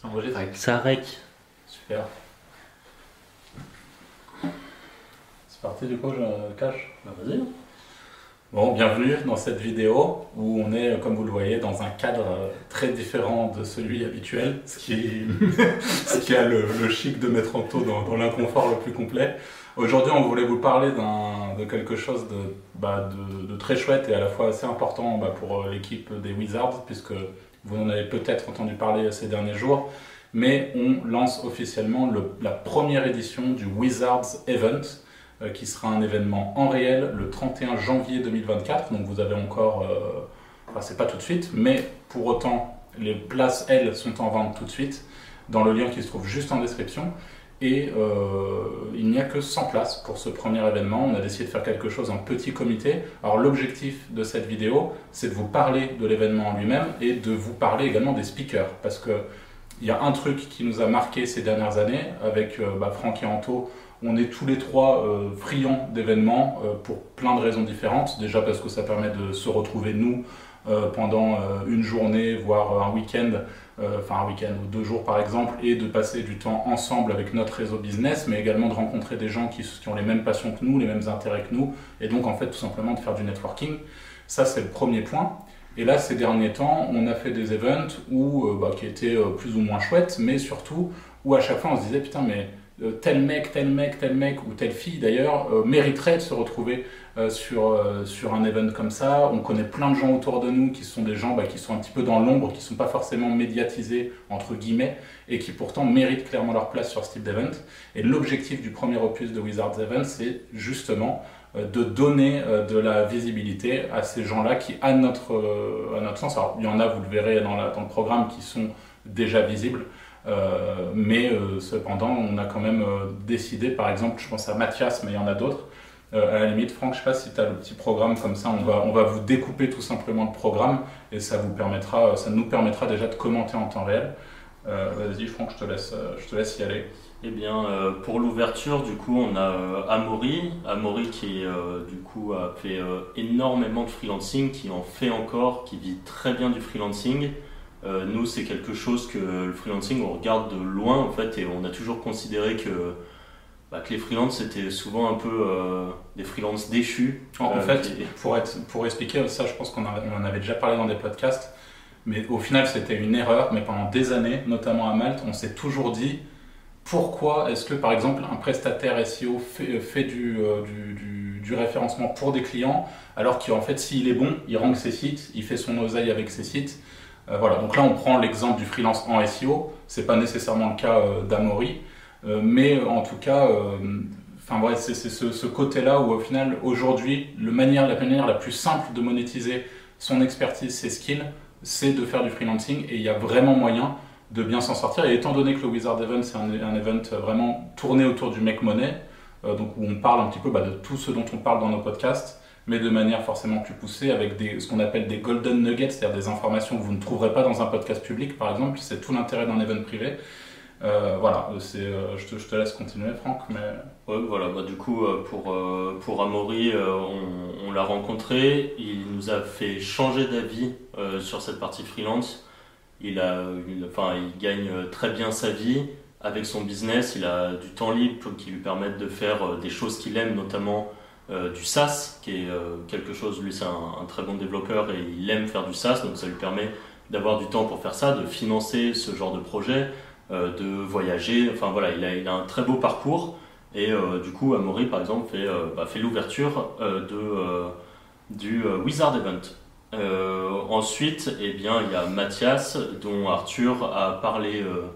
Ça enregistre Ça rec. Super. C'est parti du coup, je cache Bah, vas-y. Bon, bienvenue dans cette vidéo où on est, comme vous le voyez, dans un cadre euh, très différent de celui habituel, ce qui, ce qui a le, le chic de mettre en taux dans, dans l'inconfort le plus complet. Aujourd'hui, on voulait vous parler d'un- de quelque chose de, bah, de, de très chouette et à la fois assez important bah, pour euh, l'équipe des Wizards, puisque vous en avez peut-être entendu parler ces derniers jours. Mais on lance officiellement le- la première édition du Wizards Event, euh, qui sera un événement en réel le 31 janvier 2024. Donc vous avez encore, euh, enfin c'est pas tout de suite, mais pour autant les places elles sont en vente tout de suite dans le lien qui se trouve juste en description. Et euh, il n'y a que 100 places pour ce premier événement. On a décidé de faire quelque chose en petit comité. Alors l'objectif de cette vidéo, c'est de vous parler de l'événement en lui-même et de vous parler également des speakers. Parce que il y a un truc qui nous a marqué ces dernières années avec euh, bah, Franck et Anto. On est tous les trois euh, friands d'événements euh, pour plein de raisons différentes. Déjà parce que ça permet de se retrouver nous pendant une journée, voire un week-end, enfin un week-end ou deux jours par exemple, et de passer du temps ensemble avec notre réseau business, mais également de rencontrer des gens qui, ont les mêmes passions que nous, les mêmes intérêts que nous, et donc en fait tout simplement de faire du networking. Ça c'est le premier point. Et là, ces derniers temps, on a fait des events où, euh, bah, qui étaient euh, plus ou moins chouettes, mais surtout où à chaque fois on se disait putain mais euh, tel mec, tel mec, tel mec ou telle fille d'ailleurs euh, mériterait de se retrouver euh, sur, euh, sur un event comme ça. On connaît plein de gens autour de nous qui sont des gens bah, qui sont un petit peu dans l'ombre, qui ne sont pas forcément médiatisés entre guillemets et qui pourtant méritent clairement leur place sur ce type d'event. Et l'objectif du premier opus de Wizards Event, c'est justement euh, de donner de la visibilité à ces gens-là qui, à notre, à notre sens, alors il y en a, vous le verrez dans, le programme, qui sont déjà visibles, mais cependant, on a quand même décidé, par exemple, je pense à Mathias, mais il y en a d'autres. Euh, à la limite, Franck, je sais pas si tu as le petit programme comme ça, on va, on va vous découper tout simplement le programme et ça, vous permettra, ça nous permettra déjà de commenter en temps réel. Euh, Vas-y, Franck, je te laisse, euh, je te laisse y aller. Eh bien, euh, pour l'ouverture, du coup, on a euh, Amaury. Amaury qui, euh, du coup, a fait euh, énormément de freelancing, qui en fait encore, qui vit très bien du freelancing. Euh, nous, c'est quelque chose que le freelancing, on regarde de loin, en fait, et on a toujours considéré que, bah, que les freelances, c'était souvent un peu euh, des freelances déchus. En, Euh, fait, qui- pour, être, pour expliquer, ça je pense qu'on en avait déjà parlé dans des podcasts, mais au final c'était une erreur, mais pendant des années, notamment à Malte, on s'est toujours dit pourquoi est-ce que par exemple un prestataire SEO fait, fait du, euh, du, du- du référencement pour des clients, alors qu'en fait s'il est bon, il rank ses sites, il fait son oseille avec ses sites. Voilà, donc là on prend l'exemple du freelance en SEO, c'est pas nécessairement le cas d'Amaury, mais en tout cas, euh, Enfin ouais, c'est ce, côté-là où au final, aujourd'hui, manière, la manière la plus simple de monétiser son expertise, ses skills, c'est de faire du freelancing et il y a vraiment moyen de bien s'en sortir. Et étant donné que le Wizard Event, c'est un, un event vraiment tourné autour du make money, euh, donc où on parle un petit peu bah, de tout ce dont on parle dans nos podcasts, mais de manière forcément plus poussée, avec ce qu'on appelle des golden nuggets, c'est-à-dire des informations que vous ne trouverez pas dans un podcast public, par exemple. C'est tout l'intérêt d'un event privé. Euh, voilà, c'est, euh, je, te, laisse continuer, Franck, mais... Ouais, voilà, bah, du coup, euh, pour, euh, pour Amaury, euh, on, l'a rencontré, il nous a fait changer d'avis euh, sur cette partie freelance. Il, a, enfin, il gagne euh, très bien sa vie. Avec son business, il a du temps libre qui lui permettent de faire euh, des choses qu'il aime, notamment euh, du SaaS, qui est euh, quelque chose, lui c'est un, un très bon développeur et il aime faire du SaaS, donc ça lui permet d'avoir du temps pour faire ça, de financer ce genre de projet, euh, de voyager, enfin voilà, il a, il a un très beau parcours. Et euh, du coup, Amaury, par exemple, fait, euh, bah, fait l'ouverture euh, de, euh, du euh, Wizard Event. Euh, ensuite, eh bien, il y a Mathias, dont Arthur a parlé euh,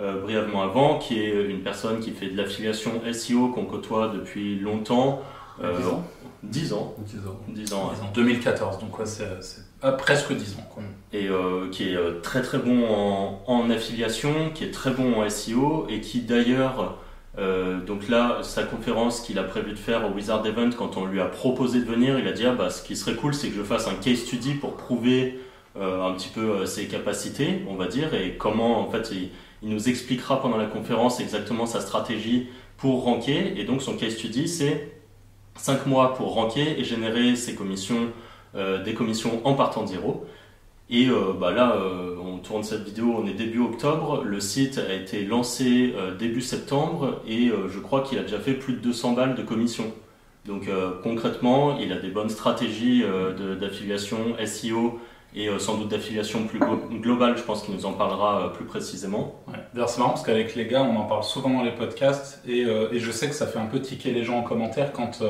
euh, brièvement avant, qui est une personne qui fait de l'affiliation SEO qu'on côtoie depuis longtemps. Euh, 10 ans 10 ans. 10 ans. 10 ans, ouais. En 2014, donc ouais, c'est ah, presque 10 ans. Quoi. et euh, qui est euh, très très bon en, en affiliation, qui est très bon en SEO et qui d'ailleurs, euh, donc là, sa conférence qu'il a prévu de faire au Wizard Event, quand on lui a proposé de venir, il a dit ah, bah, ce qui serait cool, c'est que je fasse un case study pour prouver euh, un petit peu euh, ses capacités, on va dire, et comment en fait il, il nous expliquera pendant la conférence exactement sa stratégie pour ranker. Et donc son case study, c'est 5 mois pour ranker et générer ses commissions, euh, des commissions en partant de zéro. Et bah là, on tourne cette vidéo, on est début octobre, le site a été lancé début septembre et je crois qu'il a déjà fait plus de 200 balles de commission. Donc concrètement, il a des bonnes stratégies d'affiliation SEO et euh, sans doute d'affiliation plus globale, je pense qu'il nous en parlera euh, plus précisément. Ouais. D'ailleurs, c'est marrant parce qu'avec les gars, on en parle souvent dans les podcasts et, euh, et, je sais que ça fait un peu tiquer les gens en commentaire quand,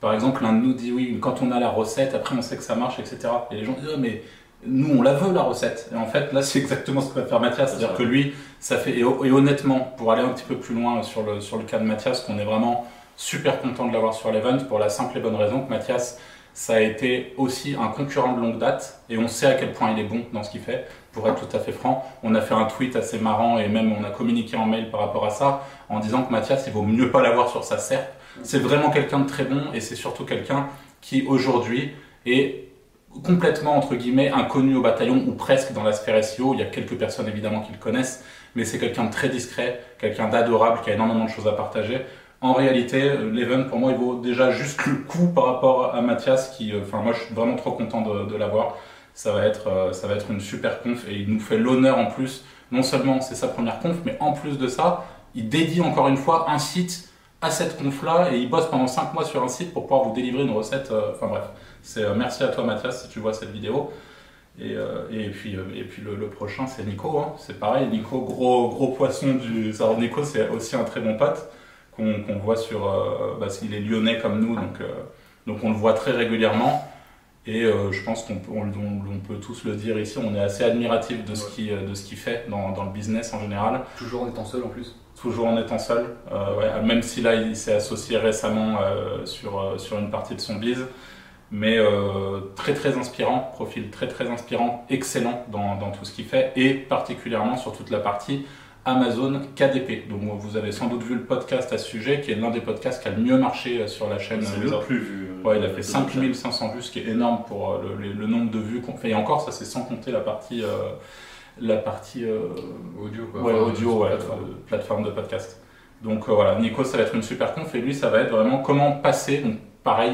par exemple, l'un de nous dit oui, quand on a la recette, après on sait que ça marche, etc. Et les gens disent oh, mais nous on la veut la recette. Et en fait, là, c'est exactement ce que va faire Mathias, c'est-à-dire que lui, ça fait et, et, honnêtement, pour aller un petit peu plus loin sur le sur le cas de Mathias, qu'on est vraiment super content de l'avoir sur l'event pour la simple et bonne raison que Mathias ça a été aussi un concurrent de longue date et on sait à quel point il est bon dans ce qu'il fait. Pour être tout à fait franc, on a fait un tweet assez marrant et même on a communiqué en mail par rapport à ça en disant que Mathias, il vaut mieux pas l'avoir sur sa serpe. C'est vraiment quelqu'un de très bon et c'est surtout quelqu'un qui aujourd'hui est complètement entre guillemets inconnu au bataillon ou presque dans la sphère SEO. Il y a quelques personnes évidemment qui le connaissent, mais c'est quelqu'un de très discret, quelqu'un d'adorable qui a énormément de choses à partager en réalité, euh, l'event pour moi il vaut déjà juste le coup par rapport à Mathias qui, euh, enfin moi je suis vraiment trop content de, l'avoir. Ça va être, euh, ça va être une super conf et il nous fait l'honneur en plus. Non seulement c'est sa première conf, mais en plus de ça, il dédie encore une fois un site à cette conf là et il bosse pendant 5 mois sur un site pour pouvoir vous délivrer une recette. Enfin bref, c'est merci à toi Mathias si tu vois cette vidéo. Et, et, puis, et puis le, prochain, c'est Nico. Hein. C'est pareil, Nico, gros, gros poisson du. Alors, Nico, c'est aussi un très bon pote qu'on voit sur. Euh, bah, il est lyonnais comme nous, donc, euh, donc on le voit très régulièrement. Et euh, je pense qu'on peut, on, peut tous le dire ici, on est assez admiratif de ce qu'il qui fait dans, dans, le business en général. Toujours en étant seul en plus Toujours en étant seul, ouais, même si là il s'est associé récemment sur, sur une partie de son biz. Mais très très inspirant, profil très très inspirant, excellent dans, dans tout ce qu'il fait et particulièrement sur toute la partie Amazon KDP. Donc vous avez sans doute vu le podcast à ce sujet, qui est l'un des podcasts qui a le mieux marché euh, sur la chaîne. C'est le plus vu. Euh, ouais, il a fait 5500 vues, ce qui est énorme pour euh, le, nombre de vues qu'on fait. Et encore, ça c'est sans compter la partie, la partie audio, quoi. Ouais, audio, plateforme. de podcast. Donc voilà, Nico, ça va être une super conf et lui, ça va être vraiment comment passer. Donc pareil,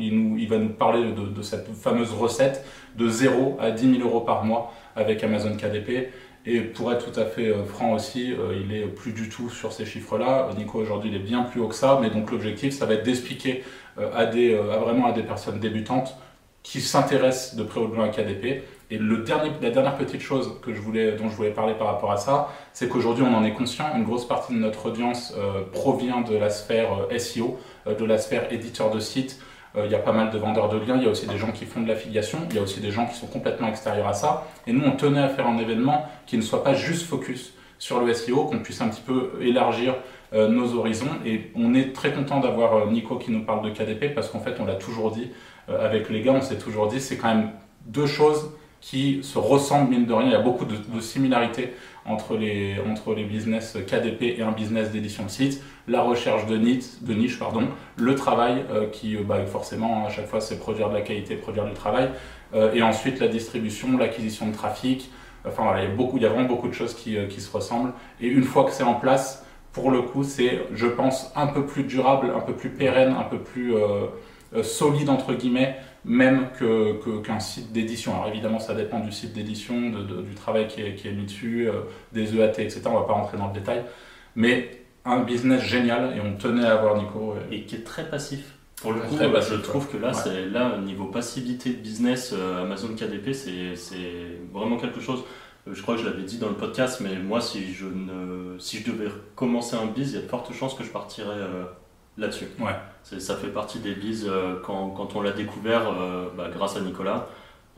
il, nous, il, va nous parler de, de cette fameuse recette de 0 à 10 000 euros par mois avec Amazon KDP. Et pour être tout à fait euh, franc aussi, euh, il est plus du tout sur ces chiffres-là. Nico aujourd'hui il est bien plus haut que ça, mais donc l'objectif ça va être d'expliquer euh, à, des, à vraiment à des personnes débutantes qui s'intéressent de près ou de loin à KDP. Et la dernière petite chose que je voulais, dont je voulais parler par rapport à ça, c'est qu'aujourd'hui on en est conscient, une grosse partie de notre audience provient de la sphère SEO, de la sphère éditeur de site, il y a pas mal de vendeurs de liens, il y a aussi des gens qui font de l'affiliation, il y a aussi des gens qui sont complètement extérieurs à ça. Et nous, on tenait à faire un événement qui ne soit pas juste focus sur le SEO, qu'on puisse un petit peu élargir euh, nos horizons. Et on est très content d'avoir euh, Nico qui nous parle de KDP parce qu'en fait, on l'a toujours dit avec les gars, on s'est toujours dit, c'est quand même deux choses qui se ressemblent mine de rien. Il y a beaucoup de, similarités entre les, entre les business KDP et un business d'édition de site, la recherche de niche, de niche pardon, le travail euh, qui euh, bah, forcément à chaque fois c'est produire de la qualité, produire du travail, euh, et ensuite la distribution, l'acquisition de trafic, enfin voilà, il y a, beaucoup, il y a vraiment beaucoup de choses qui, qui se ressemblent, et une fois que c'est en place, pour le coup c'est je pense un peu plus durable, un peu plus pérenne, un peu plus solide entre guillemets même qu'un site d'édition. Alors évidemment, ça dépend du site d'édition, du travail qui est, qui est, mis dessus, euh, des EAT, etc. On ne va pas rentrer dans le détail. Mais un business génial et on tenait à avoir Nico. Et, qui est très passif. Pour le coup, bah, je trouve que là, là niveau passivité de business, euh, Amazon KDP, c'est vraiment quelque chose. Euh, je crois que je l'avais dit dans le podcast, mais moi, si je, ne, si je devais commencer un biz, il y a de fortes chances que je partirais là-dessus. Ouais. Ça fait partie des bises euh, quand, quand, on l'a découvert euh, bah, grâce à Nicolas.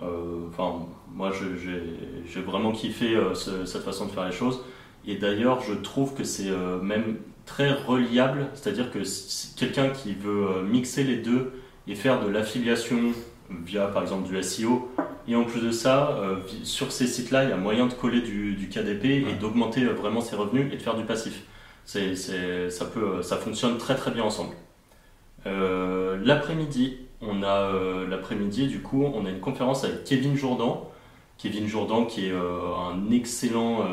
Euh, enfin, moi, j'ai vraiment kiffé cette façon de faire les choses. Et d'ailleurs, je trouve que c'est même très reliable, c'est-à-dire que quelqu'un qui veut mixer les deux et faire de l'affiliation via par exemple du SEO, et en plus de ça, sur ces sites-là, il y a moyen de coller du, du KDP et d'augmenter vraiment ses revenus et de faire du passif c'est, ça, peut, ça fonctionne très très bien ensemble. Euh, l'après-midi, on a euh, l'après-midi, du coup, on a une conférence avec Kevin Jourdan. Kevin Jourdan, qui est euh, un excellent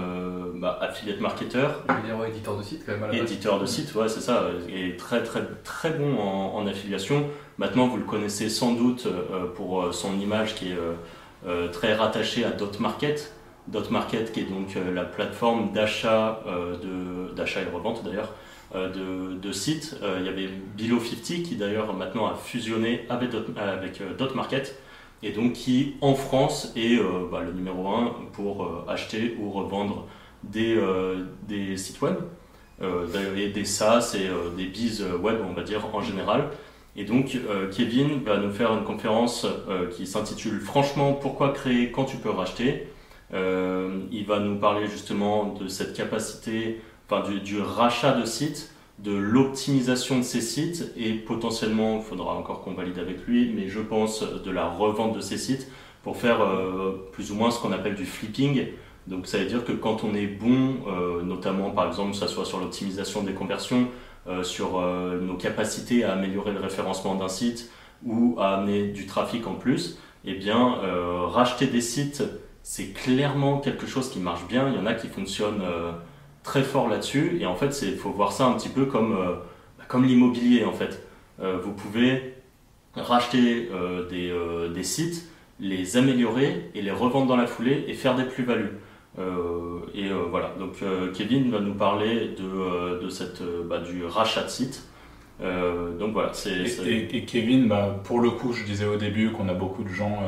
bah, affiliate marketeur. éditeur de site, quand même. éditeur de site, ouais, c'est ça. Et très très très bon en, en, affiliation. Maintenant, vous le connaissez sans doute pour son image qui est très rattaché à DotMarket. DotMarket qui est donc la plateforme d'achat, d'achat et revente d'ailleurs, de, de, sites. il y avait Below50 qui d'ailleurs maintenant a fusionné avec, avec DotMarket et donc qui en France est bah, le numéro 1 pour acheter ou revendre des, des sites web. Euh, des SaaS et euh, des biz web, on va dire, en général. Et donc, euh, Kevin va nous faire une conférence qui s'intitule Franchement, pourquoi créer quand tu peux racheter? Il va nous parler justement de cette capacité, enfin du, rachat de sites, de l'optimisation de ces sites et potentiellement, il faudra encore qu'on valide avec lui, mais je pense de la revente de ces sites pour faire plus ou moins ce qu'on appelle du flipping, donc ça veut dire que quand on est bon, euh, notamment par exemple, que ce soit sur l'optimisation des conversions, euh, sur euh, nos capacités à améliorer le référencement d'un site ou à amener du trafic en plus, eh bien, racheter des sites, c'est clairement quelque chose qui marche bien. Il y en a qui fonctionnent très fort là-dessus. Et en fait, il faut voir ça un petit peu comme, bah, comme l'immobilier. En fait, vous pouvez racheter des, des sites, les améliorer et les revendre dans la foulée et faire des plus-values. Euh, et euh, voilà, donc euh, Kevin va nous parler de, de cette, bah, du rachat de site. donc voilà, c'est. Et, Kevin, bah, pour le coup, je disais au début qu'on a beaucoup de gens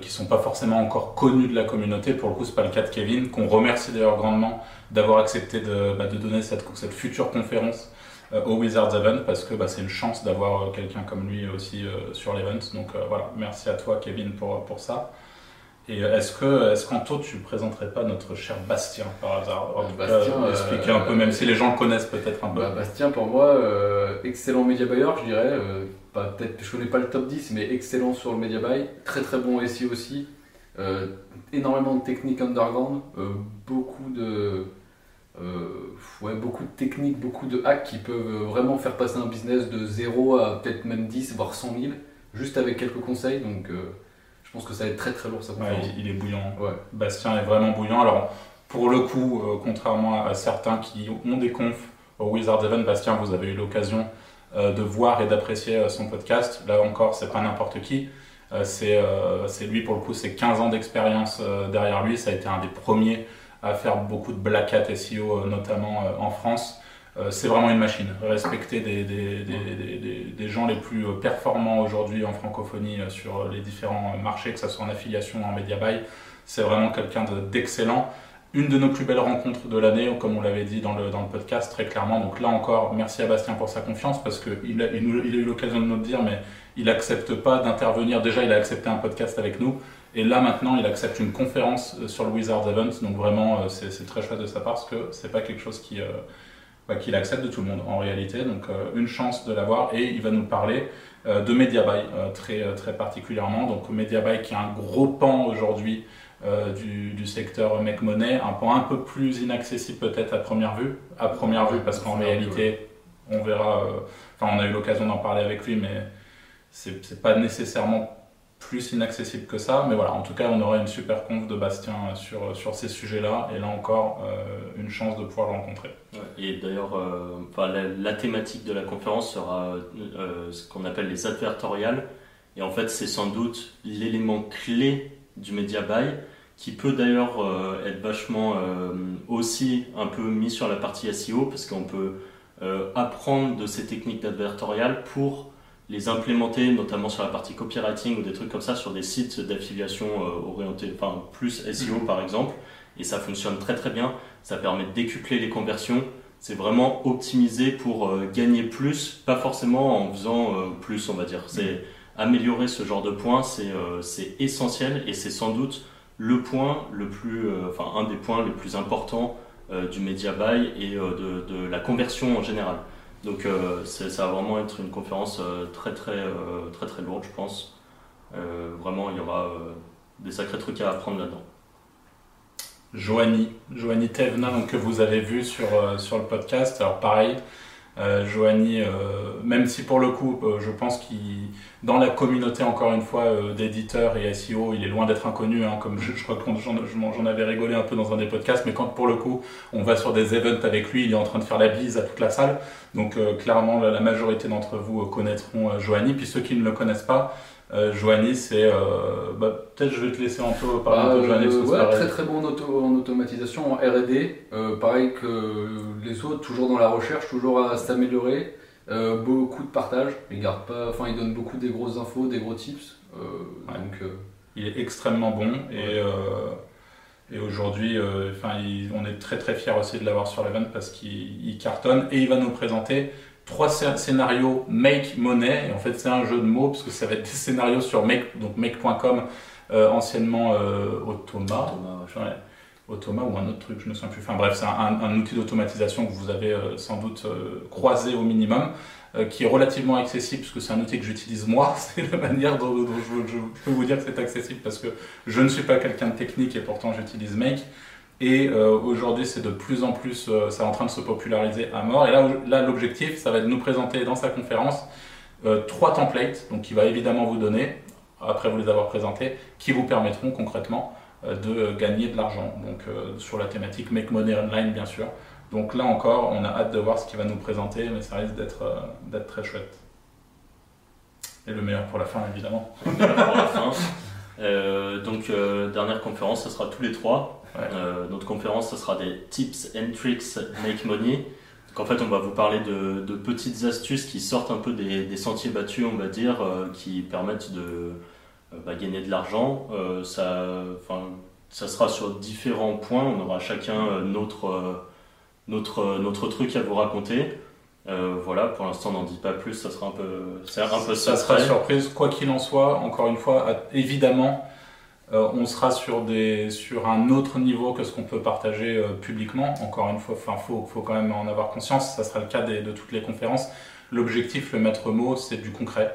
qui sont pas forcément encore connus de la communauté. Pour le coup, c'est pas le cas de Kevin, qu'on remercie d'ailleurs grandement d'avoir accepté de, bah, de, donner cette, cette future conférence au Wizards Event parce que bah, c'est une chance d'avoir quelqu'un comme lui aussi sur l'event. Donc voilà, merci à toi Kevin pour, pour ça. Et est-ce que, est-ce qu'Anto, tu présenterais pas notre cher Bastien par hasard? Bastien, expliquer un peu, même si les gens le connaissent peut-être un peu. Bah, Bastien, pour moi, euh, excellent media buyer, je dirais. Euh, peut-être, je connais pas le top 10, mais excellent sur le media buy. Très très bon SEO aussi. Euh, énormément de techniques underground, beaucoup de ouais, beaucoup de techniques, beaucoup de hacks qui peuvent vraiment faire passer un business de 0 à peut-être même 10, voire 100 000, juste avec quelques conseils. Donc pense que ça va être très très lourd ça. il, est bouillant. Bastien est vraiment bouillant. Alors, pour le coup, euh, contrairement à, certains qui ont des confs au Wizard Event, Bastien, vous avez eu l'occasion euh, de voir et d'apprécier euh, son podcast. Là encore, c'est pas n'importe qui. c'est lui, pour le coup, c'est 15 ans d'expérience derrière lui. Ça a été un des premiers à faire beaucoup de black hat SEO, notamment en France. Euh, c'est vraiment une machine. Respecter des, gens les plus performants aujourd'hui en francophonie euh, sur les différents marchés, que ce soit en affiliation ou en média buy, c'est vraiment quelqu'un d'excellent. Une de nos plus belles rencontres de l'année, comme on l'avait dit dans le, podcast très clairement. Donc là encore, merci à Bastien pour sa confiance parce qu'il a, eu l'occasion de nous le dire, mais il n'accepte pas d'intervenir. Déjà, il a accepté un podcast avec nous. Et là maintenant, il accepte une conférence euh, sur le Wizards Event. Donc vraiment, c'est très chouette de sa part parce que c'est pas quelque chose qui, bah, qu'il accepte de tout le monde en réalité. Donc euh, une chance de l'avoir et il va nous parler euh, de MediaBuy euh, très, très particulièrement. Donc MediaBuy qui est un gros pan aujourd'hui du, du, secteur Make Money, un pan un peu plus inaccessible peut-être à première vue, à première vue parce qu'en réalité on verra, enfin on a eu l'occasion d'en parler avec lui mais c'est pas nécessairement plus inaccessible que ça, mais voilà, en tout cas, on aura une super conf de Bastien sur, sur ces sujets-là, et là encore, euh, une chance de pouvoir le rencontrer. et d'ailleurs, euh, la, thématique de la conférence sera euh, ce qu'on appelle les advertoriales, et en fait, c'est sans doute l'élément clé du media buy, qui peut d'ailleurs être vachement aussi un peu mis sur la partie SEO, parce qu'on peut apprendre de ces techniques d'advertorial pour les implémenter, notamment sur la partie copywriting ou des trucs comme ça, sur des sites d'affiliation euh, orientés, enfin plus SEO mhm. par exemple, et ça fonctionne très très bien. Ça permet de décupler les conversions. C'est vraiment optimisé pour euh, gagner plus, pas forcément en faisant euh, plus, on va dire. C'est mhm. améliorer ce genre de points, c'est essentiel et c'est sans doute le point le plus, enfin un des points les plus importants du media buy et de, de la conversion en général. Donc euh, ça va vraiment être une conférence euh, très très euh, très très lourde, je pense. vraiment, il y aura des sacrés trucs à apprendre là-dedans. Joanie, Joanie Tevna, donc, que vous avez vu sur, sur le podcast. Alors pareil, euh, Joanie, euh, même si pour le coup, euh, je pense qu'il, dans la communauté, encore une fois, d'éditeurs et SEO, il est loin d'être inconnu, hein, comme je, crois que j'en avais rigolé un peu dans un des podcasts, mais quand pour le coup, on va sur des events avec lui, il est en train de faire la bise à toute la salle. Donc clairement, la, majorité d'entre vous connaîtront Joanie. Puis ceux qui ne le connaissent pas, Euh, Joanny, c'est. euh, bah, Peut-être je vais te laisser un peu parler Bah, un peu parce que c'est ouais, pareil. très très bon en, auto- en automatisation, en R&D, euh, pareil que les autres, toujours dans la recherche, toujours à s'améliorer, euh, beaucoup de partage, il garde pas, enfin il donne beaucoup des grosses infos, des gros tips, Ouais. donc Il est extrêmement bon et, et aujourd'hui, on est très très fiers aussi de l'avoir sur l'event parce qu'il il cartonne et il va nous présenter trois scé- scénarios Make Money. Et en fait, c'est un jeu de mots parce que ça va être des scénarios sur Make, donc Make.com, euh, anciennement euh, Automa. Ouais. Ouais, Automa ou un autre truc, je ne me souviens plus. Enfin bref, c'est un, un outil d'automatisation que vous avez euh, sans doute euh, croisé au minimum, euh, qui est relativement accessible, puisque c'est un outil que j'utilise moi. C'est la manière dont, dont je, je peux vous dire que c'est accessible, parce que je ne suis pas quelqu'un de technique et pourtant j'utilise Make. Et euh, aujourd'hui, c'est de plus en plus, euh, c'est en train de se populariser à mort. Et là, là l'objectif, ça va être de nous présenter dans sa conférence euh, trois templates, donc il va évidemment vous donner, après vous les avoir présentés, qui vous permettront concrètement euh, de gagner de l'argent. Donc sur la thématique Make Money Online, bien sûr. Donc là encore, on a hâte de voir ce qu'il va nous présenter, mais ça risque d'être d'être très chouette. Et le meilleur pour la fin, évidemment. Euh, donc, euh, dernière conférence, ce sera tous les trois. Ouais. Euh, notre conférence, ce sera des tips and tricks make money. Donc, en fait, on va vous parler de, de petites astuces qui sortent un peu des, des sentiers battus, on va dire, euh, qui permettent de euh, bah, gagner de l'argent. Euh, ça, ça sera sur différents points. On aura chacun notre, notre, notre truc à vous raconter. Euh, voilà, pour l'instant, on n'en dit pas plus. Ça sera un peu, c'est un peu ça sera surprise, quoi qu'il en soit. Encore une fois, évidemment, euh, on sera sur, des, sur un autre niveau que ce qu'on peut partager euh, publiquement. Encore une fois, il faut, faut quand même en avoir conscience. Ça sera le cas des- de toutes les conférences. L'objectif, le maître mot, c'est du concret.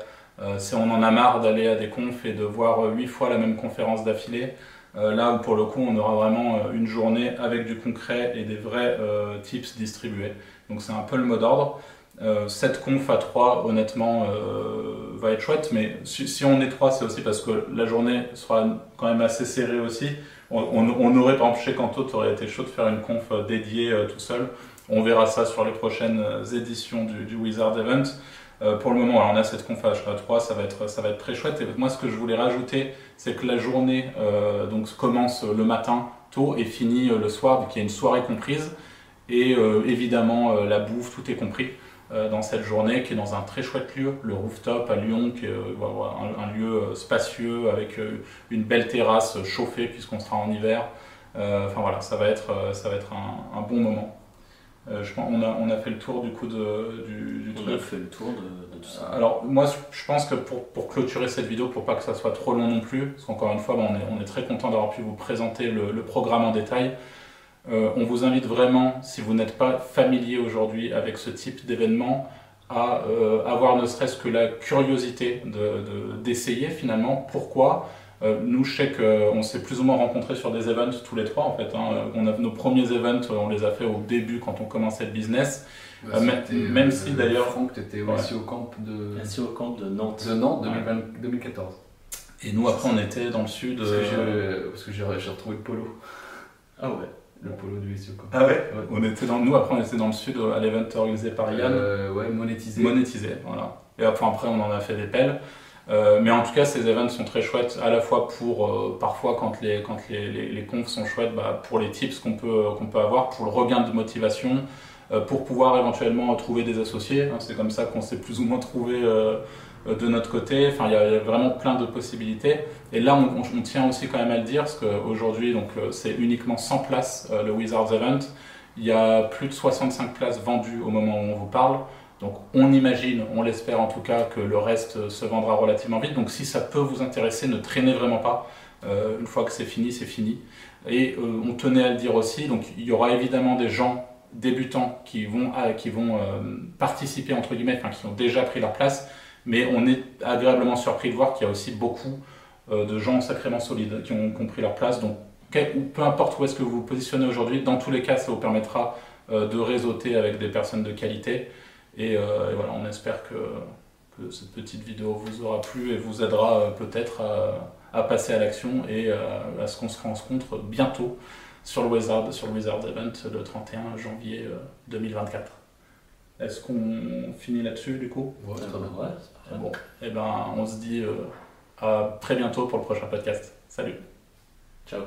C'est on en a marre d'aller à des confs et de voir huit fois la même conférence d'affilée. Là où pour le coup, on aura vraiment une journée avec du concret et des vrais tips distribués. Donc c'est un peu le mot d'ordre. Euh, cette conf à 3, honnêtement, euh, va être chouette, mais si, on est 3, c'est aussi parce que la journée sera quand même assez serrée aussi. On, on- on aurait, par exemple, chez Kanto, aurait été chaud de faire une conf euh, dédiée euh, tout seul. On verra ça sur les prochaines euh, éditions du, Wizard Event. Euh, pour le moment, alors, on a cette conf à 3, ça va, être, ça va être très chouette. Et moi, ce que je voulais rajouter, c'est que la journée euh, donc, commence le matin tôt et finit euh, le soir, donc il y a une soirée comprise. Et euh, évidemment, euh, la bouffe, tout est compris euh, dans cette journée, qui est dans un très chouette lieu, le rooftop à Lyon, qui est un, lieu spacieux avec une belle terrasse chauffée puisqu'on sera en hiver. Enfin voilà, ça va être, ça va être un, un bon moment. Euh, je pense, on, a, on a fait le tour du coup de, du, du On truc. a fait le tour de, de tout ça. Alors moi je pense que pour, pour clôturer cette vidéo, pour pas que ça soit trop long non plus, parce qu'encore une fois bah, on, est, on est très content d'avoir pu vous présenter le, le programme en détail, euh, on vous invite vraiment, si vous n'êtes pas familier aujourd'hui avec ce type d'événement, à euh, avoir ne serait-ce que la curiosité d'essayer de, d'essayer finalement. Pourquoi Euh, Nous je sais qu'on s'est plus ou moins rencontrés sur des events tous les trois en fait. hein. On a, nos premiers events, on les a fait au début quand on commençait le business. bah, Euh, même- si, d'ailleurs- Franck, tu étais Ouais. aussi au camp de, Assis au camp de Nantes. de Nantes Ouais. 2020 2014. Et nous après on était dans le sud. Parce que j'ai retrouvé le polo, Ah ouais. Le polo du SEO camp. Ah ouais, Ouais. On était dans, nous après on était dans le sud à l'event organisé par Yann, Euh, ouais, monétisé. monétisé, voilà. Et après, après on en a fait des pelles. Euh, mais en tout cas ces events sont très chouettes à la fois pour euh, parfois quand les, quand les, les, les confs sont chouettes bah, pour les tips qu'on peut, qu'on peut avoir, pour le regain de motivation, pour pouvoir éventuellement trouver des associés. hein. c'est comme ça qu'on s'est plus ou moins trouvé de notre côté. Enfin, il y, a vraiment plein de possibilités. Et là, on, tient aussi quand même à le dire, parce qu'aujourd'hui, euh, c'est uniquement 100 places euh, le Wizards Event. Il y a plus de 65 places vendues au moment où on vous parle. Donc on imagine, on l'espère en tout cas, que le reste euh, se vendra relativement vite. Donc si ça peut vous intéresser, ne traînez vraiment pas. Euh, une fois que c'est fini, c'est fini. Et euh, on tenait à le dire aussi, donc il y aura évidemment des gens débutants qui vont, qui vont euh, participer, entre guillemets, enfin, qui ont déjà pris leur place, mais on est agréablement surpris de voir qu'il y a aussi beaucoup euh, de gens sacrément solides qui ont, qui ont pris leur place. Donc peu importe où est-ce que vous vous positionnez aujourd'hui, dans tous les cas, ça vous permettra euh, de réseauter avec des personnes de qualité. Et, euh, voilà, on espère que, cette petite vidéo vous aura plu et vous aidera peut-être à, passer à l'action et à ce qu'on se rencontre bientôt sur le Wizard, sur le Wizard Event le 31 janvier euh, 2024. Est-ce qu'on finit là-dessus du coup Ouais, très bien. Ouais, c'est parfait. Bon, et ben on se dit euh, à très bientôt pour le prochain podcast. Salut. Ciao.